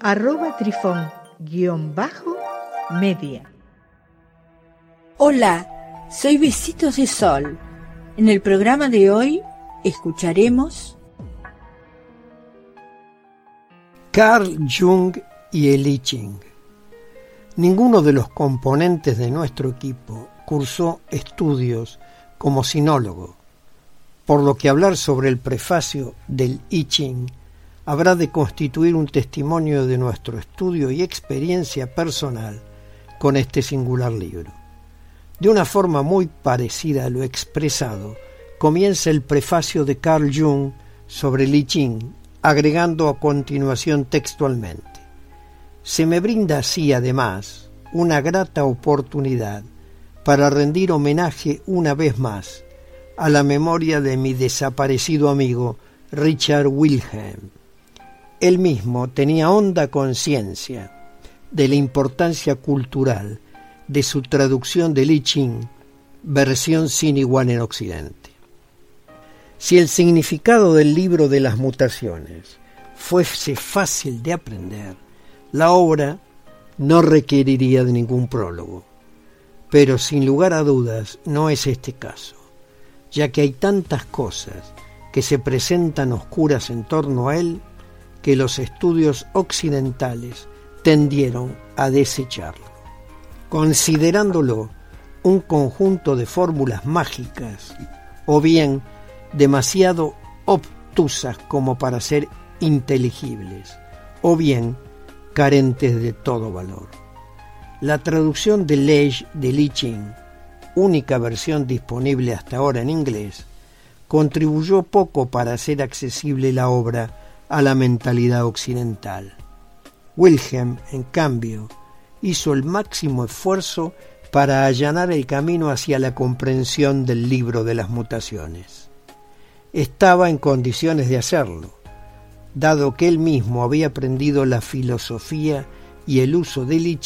arroba trifón-media. Hola, soy Besitos de Sol. En el programa de hoy escucharemos Carl Jung y el I Ching. Ninguno de los componentes de nuestro equipo cursó estudios como sinólogo, por lo que hablar sobre el prefacio del I Ching habrá de constituir un testimonio de nuestro estudio y experiencia personal con este singular libro. De una forma muy parecida a lo expresado, comienza el prefacio de Carl Jung sobre el I Ching, agregando a continuación textualmente. Se me brinda así, además, una grata oportunidad para rendir homenaje una vez más a la memoria de mi desaparecido amigo Richard Wilhelm. Él mismo tenía honda conciencia de la importancia cultural de su traducción de Li Ching, versión sin igual en Occidente. Si el significado del libro de las mutaciones fuese fácil de aprender, la obra no requeriría de ningún prólogo. Pero sin lugar a dudas no es este caso, ya que hay tantas cosas que se presentan oscuras en torno a él que los estudios occidentales tendieron a desecharlo, considerándolo un conjunto de fórmulas mágicas o bien demasiado obtusas como para ser inteligibles, o bien carentes de todo valor. La traducción de Lej de Li única versión disponible hasta ahora en inglés, contribuyó poco para hacer accesible la obra a la mentalidad occidental. Wilhelm, en cambio, hizo el máximo esfuerzo para allanar el camino hacia la comprensión del libro de las mutaciones. Estaba en condiciones de hacerlo, dado que él mismo había aprendido la filosofía y el uso del I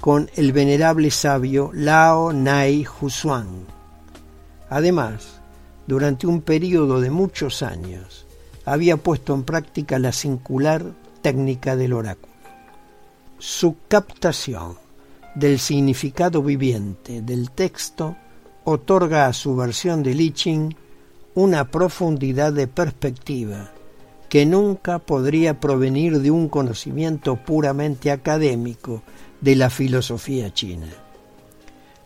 con el venerable sabio Lao Nai Husuan. Además, durante un periodo de muchos años, había puesto en práctica la singular técnica del oráculo. Su captación del significado viviente del texto otorga a su versión de I Ching una profundidad de perspectiva que nunca podría provenir de un conocimiento puramente académico de la filosofía china.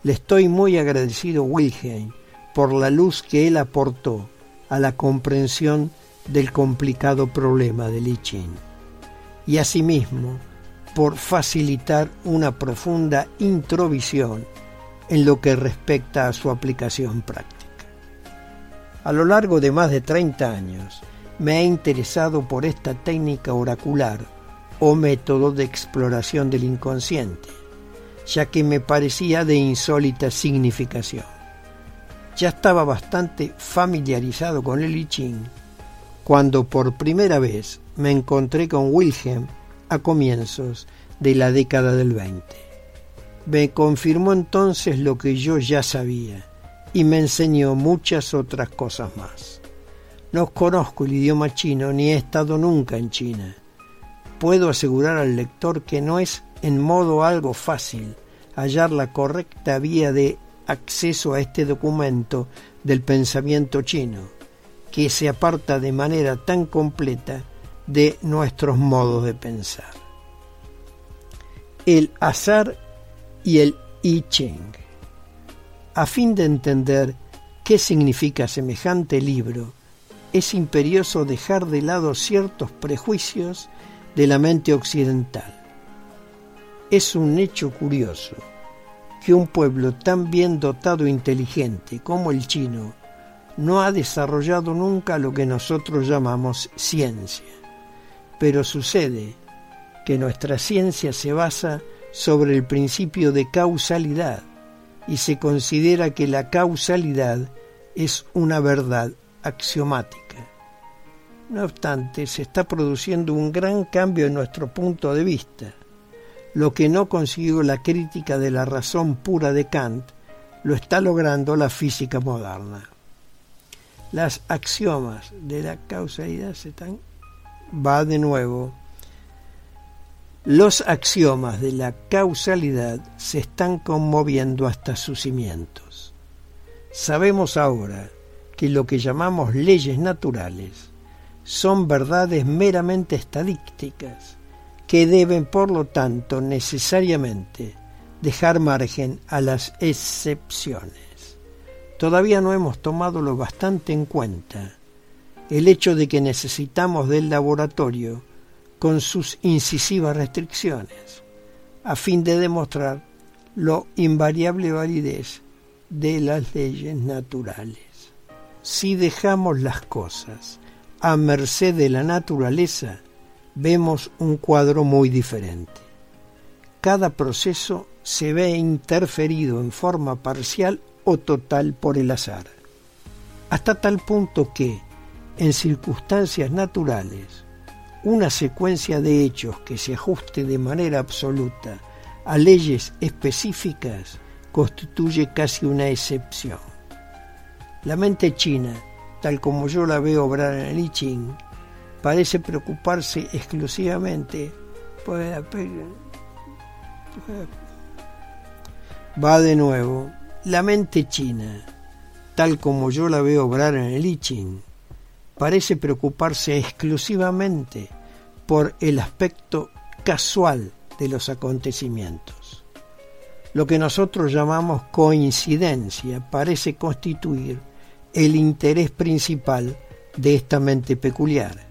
Le estoy muy agradecido Wilhelm por la luz que él aportó a la comprensión del complicado problema de Li Ching y asimismo por facilitar una profunda introvisión en lo que respecta a su aplicación práctica. A lo largo de más de 30 años, me he interesado por esta técnica oracular o método de exploración del inconsciente, ya que me parecía de insólita significación. Ya estaba bastante familiarizado con el I Ching cuando por primera vez me encontré con Wilhelm a comienzos de la década del 20. Me confirmó entonces lo que yo ya sabía y me enseñó muchas otras cosas más. No conozco el idioma chino ni he estado nunca en China. Puedo asegurar al lector que no es en modo algo fácil hallar la correcta vía de acceso a este documento del pensamiento chino, que se aparta de manera tan completa de nuestros modos de pensar. El azar y el I Ching. A fin de entender qué significa semejante libro, es imperioso dejar de lado ciertos prejuicios de la mente occidental. Es un hecho curioso que un pueblo tan bien dotado e inteligente como el chino no ha desarrollado nunca lo que nosotros llamamos ciencia. Pero sucede que nuestra ciencia se basa sobre el principio de causalidad y se considera que la causalidad es una verdad axiomática. No obstante, se está produciendo un gran cambio en nuestro punto de vista. Lo que no consiguió la crítica de la razón pura de Kant, lo está logrando la física moderna. Las axiomas de la causalidad se están... Va de nuevo. Los axiomas de la causalidad se están conmoviendo hasta sus cimientos. Sabemos ahora que lo que llamamos leyes naturales son verdades meramente estadísticas que deben, por lo tanto, necesariamente dejar margen a las excepciones. Todavía no hemos tomado lo bastante en cuenta el hecho de que necesitamos del laboratorio con sus incisivas restricciones, a fin de demostrar lo invariable validez de las leyes naturales. Si dejamos las cosas a merced de la naturaleza, vemos un cuadro muy diferente. Cada proceso se ve interferido en forma parcial o total por el azar, hasta tal punto que, en circunstancias naturales, una secuencia de hechos que se ajuste de manera absoluta a leyes específicas constituye casi una excepción. La mente china tal como yo la veo obrar en el I Ching, parece preocuparse exclusivamente por Va de nuevo, la mente china, tal como yo la veo obrar en el I Ching, parece preocuparse exclusivamente por el aspecto casual de los acontecimientos. Lo que nosotros llamamos coincidencia parece constituir el interés principal de esta mente peculiar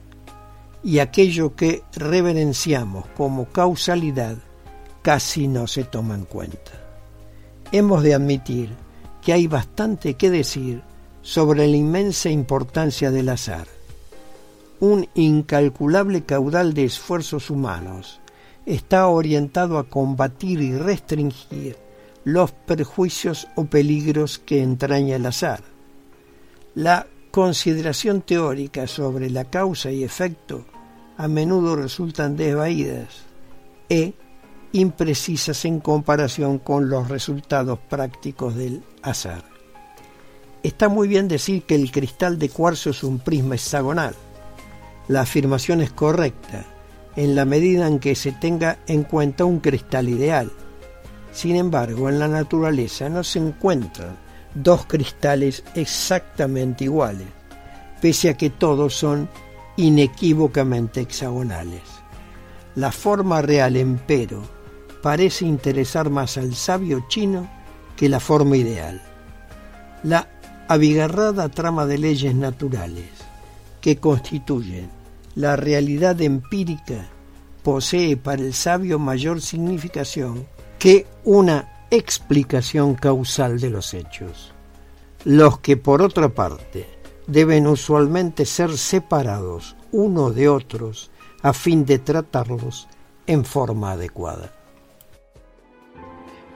y aquello que reverenciamos como causalidad casi no se toma en cuenta. Hemos de admitir que hay bastante que decir sobre la inmensa importancia del azar. Un incalculable caudal de esfuerzos humanos está orientado a combatir y restringir los perjuicios o peligros que entraña el azar la consideración teórica sobre la causa y efecto a menudo resultan desvaídas e imprecisas en comparación con los resultados prácticos del azar. Está muy bien decir que el cristal de cuarzo es un prisma hexagonal. La afirmación es correcta en la medida en que se tenga en cuenta un cristal ideal. Sin embargo, en la naturaleza no se encuentran dos cristales exactamente iguales, pese a que todos son inequívocamente hexagonales. La forma real, empero, parece interesar más al sabio chino que la forma ideal. La abigarrada trama de leyes naturales que constituyen la realidad empírica posee para el sabio mayor significación que una explicación causal de los hechos, los que por otra parte deben usualmente ser separados uno de otros a fin de tratarlos en forma adecuada.